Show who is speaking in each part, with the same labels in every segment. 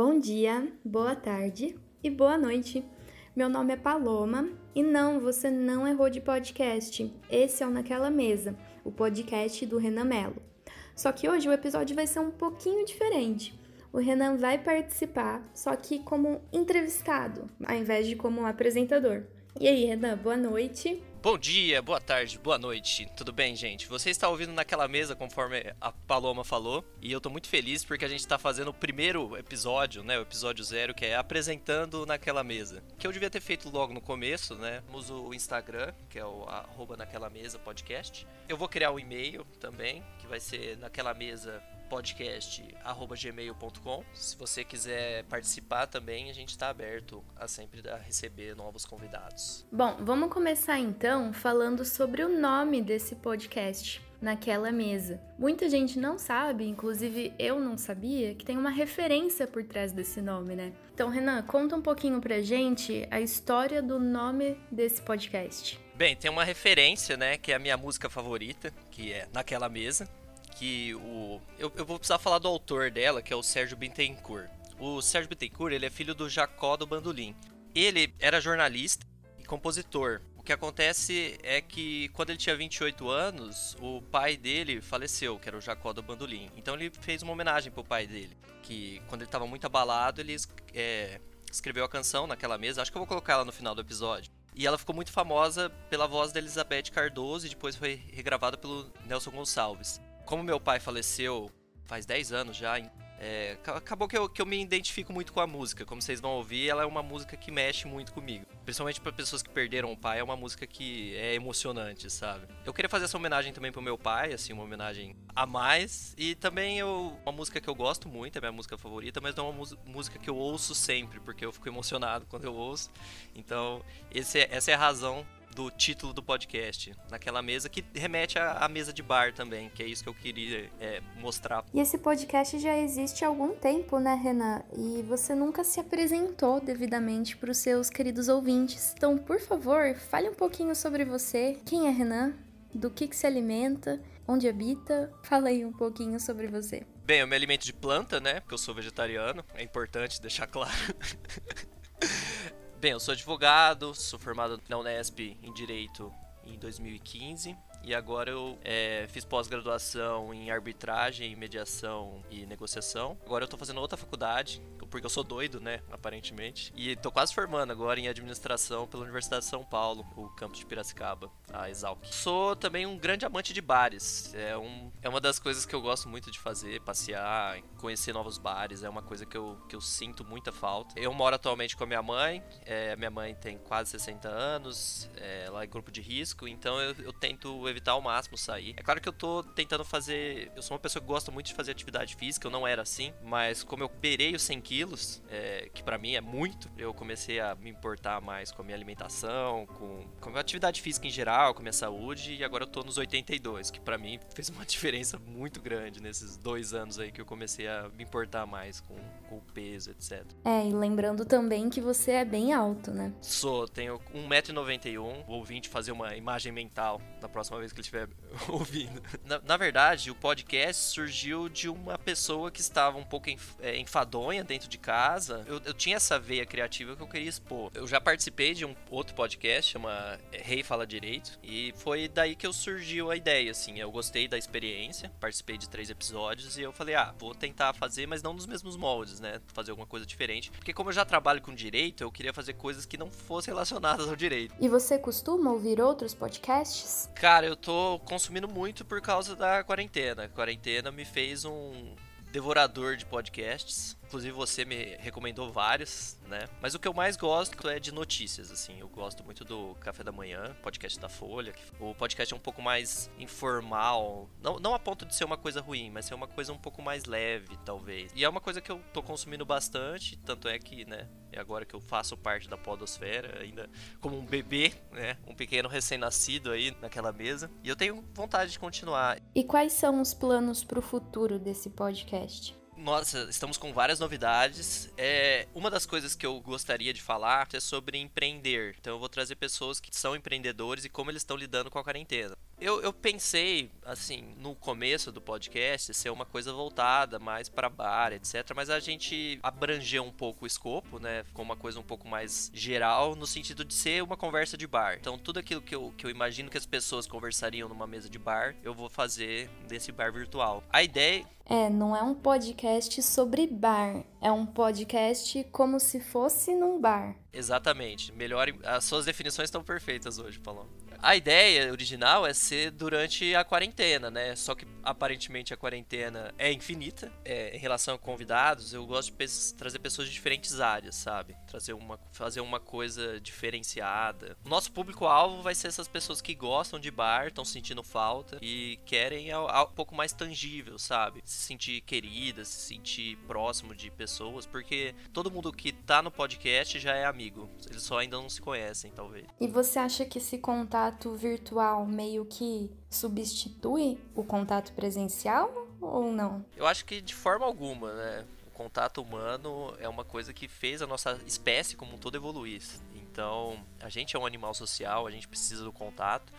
Speaker 1: Bom dia, boa tarde e boa noite. Meu nome é Paloma e não, você não errou de podcast. Esse é o Naquela Mesa, o podcast do Renan Melo. Só que hoje o episódio vai ser um pouquinho diferente. O Renan vai participar, só que como entrevistado, ao invés de como apresentador. E aí, Renan, boa noite.
Speaker 2: Bom dia, boa tarde, boa noite. Tudo bem, gente? Você está ouvindo naquela mesa, conforme a Paloma falou, e eu tô muito feliz porque a gente está fazendo o primeiro episódio, né, o episódio zero, que é apresentando naquela mesa. Que eu devia ter feito logo no começo, né? Temos o Instagram, que é o naquela mesa podcast. Eu vou criar um e-mail também, que vai ser naquela mesa podcast@gmail.com. Se você quiser participar também, a gente está aberto a sempre a receber novos convidados.
Speaker 1: Bom, vamos começar então falando sobre o nome desse podcast. Naquela mesa. Muita gente não sabe, inclusive eu não sabia, que tem uma referência por trás desse nome, né? Então, Renan, conta um pouquinho pra gente a história do nome desse podcast.
Speaker 2: Bem, tem uma referência, né, que é a minha música favorita, que é Naquela Mesa, que o. Eu, eu vou precisar falar do autor dela, que é o Sérgio Bittencourt. O Sérgio Bittencourt ele é filho do Jacó do Bandolim. Ele era jornalista e compositor. O que acontece é que quando ele tinha 28 anos, o pai dele faleceu, que era o Jacó do Bandolim. Então ele fez uma homenagem pro pai dele, que quando ele estava muito abalado, ele é, escreveu a canção naquela mesa. Acho que eu vou colocar ela no final do episódio. E ela ficou muito famosa pela voz da Elizabeth Cardoso e depois foi regravada pelo Nelson Gonçalves como meu pai faleceu faz 10 anos já, é, acabou que eu, que eu me identifico muito com a música. Como vocês vão ouvir, ela é uma música que mexe muito comigo. Principalmente para pessoas que perderam o pai, é uma música que é emocionante, sabe? Eu queria fazer essa homenagem também pro meu pai, assim, uma homenagem a mais. E também eu, uma música que eu gosto muito, é minha música favorita, mas não é uma música que eu ouço sempre, porque eu fico emocionado quando eu ouço. Então, esse, é, essa é a razão do título do podcast, naquela mesa que remete à, à, mesa de bar também, que é isso que eu queria é, mostrar.
Speaker 1: E esse podcast já existe há algum tempo, né, Renan? E você nunca se apresentou devidamente para os seus queridos ouvintes. Então, por favor, fale um pouquinho sobre você. Quem é Renan? Do que, que se alimenta? Onde habita? Fala aí um pouquinho sobre você.
Speaker 2: Bem, eu me alimento de planta, né? Porque eu sou vegetariano. É importante deixar claro. Bem, eu sou advogado, sou formado na Unesp em Direito em 2015 e agora eu é, fiz pós-graduação em arbitragem, mediação e negociação. Agora eu tô fazendo outra faculdade, porque eu sou doido, né, aparentemente. E tô quase formando agora em administração pela Universidade de São Paulo, o campus de Piracicaba, a Exalc. Sou também um grande amante de bares. É, um, é uma das coisas que eu gosto muito de fazer, passear, conhecer novos bares. É uma coisa que eu, que eu sinto muita falta. Eu moro atualmente com a minha mãe. É, minha mãe tem quase 60 anos, é, ela é grupo de risco, então eu, eu tento evitar ao máximo sair. É claro que eu tô tentando fazer. Eu sou uma pessoa que gosta muito de fazer atividade física, eu não era assim, mas como eu perei os 100 quilos, é, que para mim é muito, eu comecei a me importar mais com a minha alimentação, com, com a atividade física em geral, com a minha saúde, e agora eu tô nos 82, que para mim fez uma diferença muito grande nesses dois anos aí que eu comecei a me importar mais com, com o peso, etc.
Speaker 1: É, e lembrando também que você é bem alto, né?
Speaker 2: Sou, tenho 1,91m, o ouvinte fazer uma imagem mental da próxima vez que ele estiver ouvindo. Na, na, verdade, o podcast surgiu de uma pessoa que estava um pouco é, enfadonha dentro de casa. Eu, eu, tinha essa veia criativa que eu queria expor. Eu já participei de um outro podcast, chama é, Rei Fala Direito, e foi daí que eu surgiu a ideia, assim. Eu gostei da experiência, participei de três episódios e eu falei, ah, vou tentar fazer, mas não nos mesmos moldes, né? Fazer alguma coisa diferente. Porque como eu já trabalho com direito, eu queria fazer coisas que não fossem relacionadas ao direito.
Speaker 1: E você costuma ouvir outros podcasts?
Speaker 2: Cara, eu tô consumindo muito por causa da quarentena. A quarentena me fez um devorador de podcasts. Inclusive você me recomendou vários, né? Mas o que eu mais gosto é de notícias, assim. Eu gosto muito do Café da Manhã, podcast da Folha. O podcast é um pouco mais informal. Não, não a ponto de ser uma coisa ruim, mas ser uma coisa um pouco mais leve, talvez. E é uma coisa que eu tô consumindo bastante, tanto é que, né? É agora que eu faço parte da podosfera, ainda como um bebê, né? Um pequeno recém-nascido aí naquela mesa. E eu tenho vontade de continuar.
Speaker 1: E quais são os planos para o futuro desse podcast?
Speaker 2: Nossa, estamos com várias novidades. É, uma das coisas que eu gostaria de falar é sobre empreender. Então eu vou trazer pessoas que são empreendedores e como eles estão lidando com a quarentena. Eu, eu pensei, assim, no começo do podcast, ser uma coisa voltada mais para bar, etc. Mas a gente abrangeu um pouco o escopo, né? Ficou uma coisa um pouco mais geral, no sentido de ser uma conversa de bar. Então, tudo aquilo que eu, que eu imagino que as pessoas conversariam numa mesa de bar, eu vou fazer nesse bar virtual. A ideia.
Speaker 1: É, não é um podcast sobre bar, é um podcast como se fosse num bar.
Speaker 2: Exatamente. Melhor, as suas definições estão perfeitas hoje, Paulo. A ideia original é ser durante a quarentena, né? Só que aparentemente a quarentena é infinita. É, em relação a convidados, eu gosto de trazer pessoas de diferentes áreas, sabe? Trazer uma, fazer uma coisa diferenciada. Nosso público-alvo vai ser essas pessoas que gostam de bar, estão sentindo falta e querem algo um pouco mais tangível, sabe? Se sentir querida, se sentir próximo de pessoas, porque todo mundo que tá no podcast já é amigo. Eles só ainda não se conhecem, talvez.
Speaker 1: E você acha que se contar contato virtual meio que substitui o contato presencial ou não?
Speaker 2: Eu acho que de forma alguma, né? O contato humano é uma coisa que fez a nossa espécie como um todo evoluir. Então, a gente é um animal social, a gente precisa do contato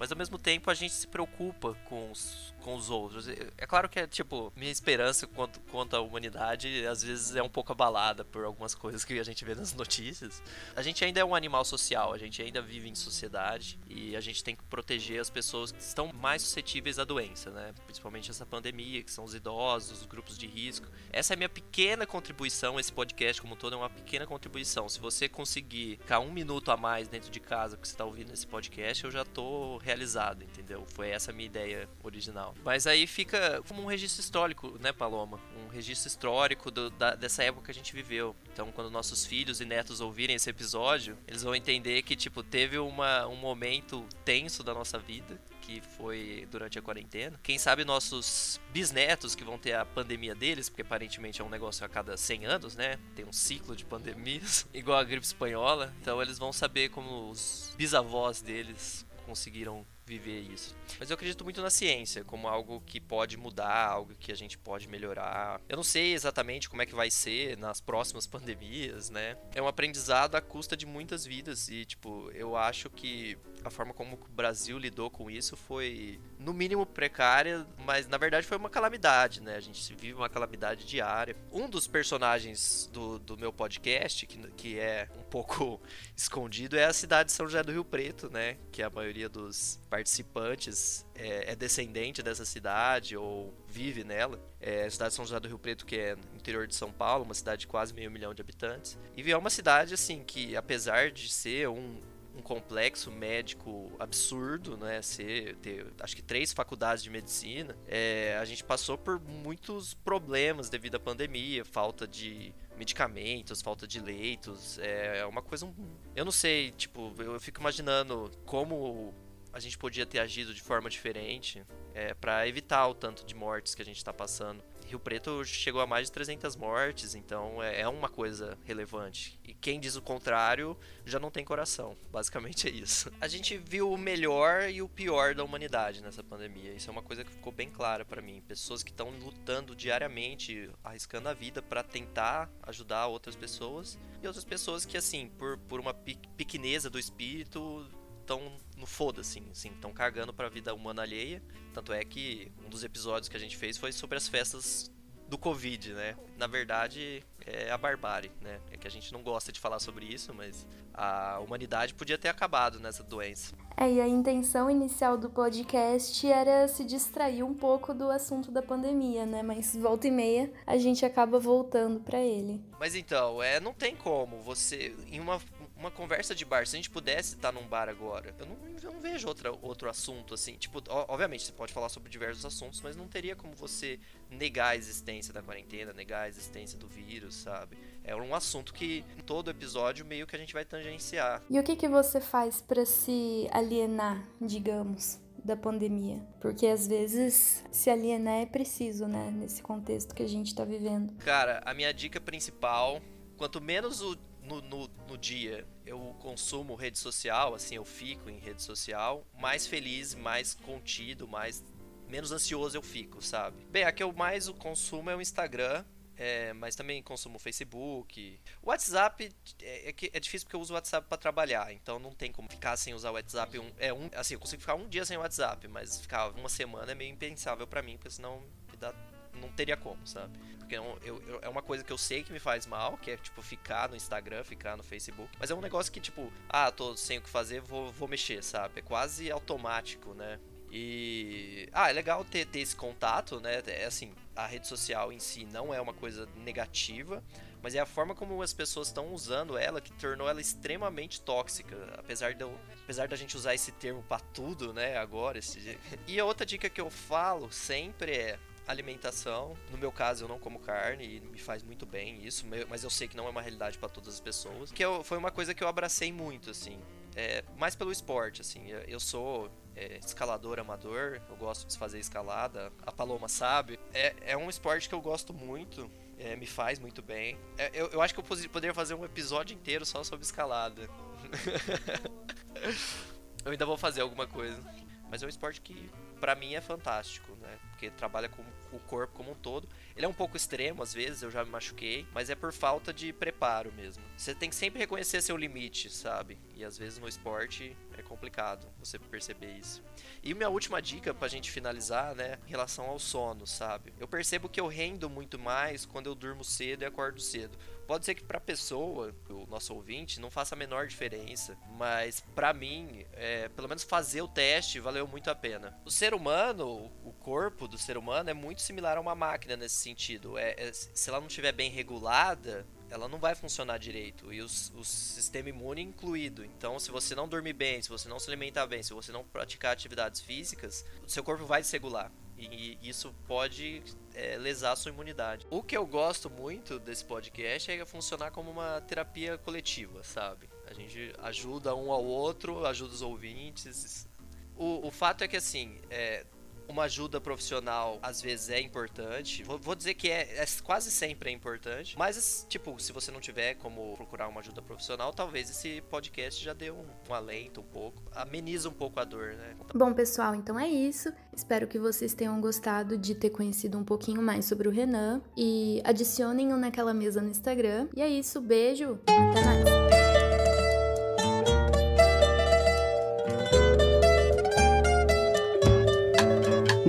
Speaker 2: mas ao mesmo tempo a gente se preocupa com os, com os outros. É claro que é tipo, minha esperança quanto, quanto à humanidade às vezes é um pouco abalada por algumas coisas que a gente vê nas notícias. A gente ainda é um animal social, a gente ainda vive em sociedade e a gente tem que proteger as pessoas que estão mais suscetíveis à doença, né? Principalmente essa pandemia, que são os idosos, os grupos de risco. Essa é a minha pequena contribuição, esse podcast como todo é uma pequena contribuição. Se você conseguir ficar um minuto a mais dentro de casa que você está ouvindo esse podcast, eu já tô realizado, entendeu? Foi essa a minha ideia original. Mas aí fica como um registro histórico, né, Paloma? Um registro histórico do, da, dessa época que a gente viveu. Então, quando nossos filhos e netos ouvirem esse episódio, eles vão entender que, tipo, teve uma, um momento tenso da nossa vida que foi durante a quarentena. Quem sabe nossos bisnetos que vão ter a pandemia deles, porque aparentemente é um negócio a cada 100 anos, né? Tem um ciclo de pandemias, igual a gripe espanhola. Então eles vão saber como os bisavós deles conseguiram viver isso. Mas eu acredito muito na ciência como algo que pode mudar, algo que a gente pode melhorar. Eu não sei exatamente como é que vai ser nas próximas pandemias, né? É um aprendizado à custa de muitas vidas e, tipo, eu acho que a forma como o Brasil lidou com isso foi, no mínimo, precária, mas na verdade foi uma calamidade, né? A gente vive uma calamidade diária. Um dos personagens do, do meu podcast, que, que é um pouco escondido, é a cidade de São José do Rio Preto, né? Que a maioria dos participantes é, é descendente dessa cidade ou vive nela. É a cidade de São José do Rio Preto, que é no interior de São Paulo, uma cidade de quase meio milhão de habitantes. E é uma cidade, assim, que apesar de ser um, um complexo médico absurdo, né? Ser, ter, acho que três faculdades de medicina. É, a gente passou por muitos problemas devido à pandemia, falta de medicamentos, falta de leitos. É uma coisa. Eu não sei, tipo, eu fico imaginando como a gente podia ter agido de forma diferente é, para evitar o tanto de mortes que a gente está passando. Rio Preto chegou a mais de 300 mortes, então é, é, uma coisa relevante. E quem diz o contrário já não tem coração. Basicamente é isso. A gente viu o melhor e o pior da humanidade nessa pandemia. Isso é uma coisa que ficou bem clara para mim. Pessoas que estão lutando diariamente, arriscando a vida para tentar ajudar outras pessoas, e outras pessoas que, assim, por, por uma pequeneza do espírito, estão no foda-se, assim, estão cagando pra vida humana alheia. Tanto é que um dos episódios que a gente fez foi sobre as festas do Covid, né? Na verdade, é a barbárie, né? É que a gente não gosta de falar sobre isso, mas a humanidade podia ter acabado nessa doença.
Speaker 1: É, e a intenção inicial do podcast era se distrair um pouco do assunto da pandemia, né? Mas volta e meia a gente acaba voltando para ele.
Speaker 2: Mas então, é, não tem como você em uma uma conversa de bar, se a gente pudesse estar num bar agora, eu não, eu não vejo outra, outro assunto assim. Tipo, obviamente você pode falar sobre diversos assuntos, mas não teria como você negar a existência da quarentena, negar a existência do vírus, sabe? É um assunto que em todo episódio meio que a gente vai tangenciar.
Speaker 1: E o que, que você faz para se alienar, digamos? da pandemia, porque às vezes se alienar é preciso, né, nesse contexto que a gente tá vivendo.
Speaker 2: Cara, a minha dica principal, quanto menos o no, no, no, dia eu consumo rede social, assim, eu fico em rede social, mais feliz, mais contido, mais menos ansioso eu fico, sabe? Bem, a que eu mais consumo é o Instagram. é, mas também consumo Facebook. O WhatsApp é, é, é difícil porque eu uso o WhatsApp para trabalhar, então não tem como ficar sem usar o WhatsApp. Um, é um, assim, eu consigo ficar um dia sem o WhatsApp, mas ficar uma semana é meio impensável para mim, porque senão me dá, não teria como, sabe? Porque eu, eu, é uma coisa que eu sei que me faz mal, que é tipo ficar no Instagram, ficar no Facebook. Mas é um negócio que, tipo, ah, tô sem o que fazer, vou, vou mexer, sabe? É quase automático, né? E. Ah, é legal ter, ter esse contato, né? É assim, a rede social em si não é uma coisa negativa, mas é a forma como as pessoas estão usando ela que tornou ela extremamente tóxica. Apesar, de eu, apesar da gente usar esse termo para tudo, né? Agora. Esse... E a outra dica que eu falo sempre é alimentação. No meu caso, eu não como carne e me faz muito bem isso, mas eu sei que não é uma realidade para todas as pessoas. Que eu, foi uma coisa que eu abracei muito, assim. É, mais pelo esporte, assim. Eu sou é, escalador amador, eu gosto de fazer escalada. A Paloma sabe. É, é um esporte que eu gosto muito. É, me faz muito bem. É, eu, eu acho que eu poderia fazer um episódio inteiro só sobre escalada. eu ainda vou fazer alguma coisa. Mas é um esporte que, para mim, é fantástico, né? Porque trabalha com o corpo como um todo. Ele é um pouco extremo, às vezes, eu já me machuquei, mas é por falta de preparo mesmo. Você tem que sempre reconhecer seu limite, sabe? E às vezes no esporte é complicado você perceber isso. E minha última dica pra gente finalizar, né, em relação ao sono, sabe? Eu percebo que eu rendo muito mais quando eu durmo cedo e acordo cedo. Pode ser que pra pessoa, o nosso ouvinte, não faça a menor diferença, mas para mim, é, pelo menos fazer o teste valeu muito a pena. O ser humano, o corpo do ser humano é muito similar a uma máquina nesse sentido. É, é se ela não estiver bem regulada, ela não vai funcionar direito. E os, o sistema imune incluído. Então, se você não dormir bem, se você não se alimentar bem, se você não praticar atividades físicas, o seu corpo vai desregular. E isso pode é, lesar a sua imunidade. O que eu gosto muito desse podcast é funcionar como uma terapia coletiva, sabe? A gente ajuda um ao outro, ajuda os ouvintes. O, o fato é que, assim, é, uma ajuda profissional às vezes é importante. Vou, vou dizer que é, é, quase sempre é importante. Mas, tipo, se você não tiver como procurar uma ajuda profissional, talvez esse podcast já dê um, um alento um pouco. Ameniza um pouco a dor, né?
Speaker 1: Bom, pessoal, então é isso. Espero que vocês tenham gostado de ter conhecido um pouquinho mais sobre o Renan. E adicionem o naquela mesa no Instagram. E é isso, beijo, até mais.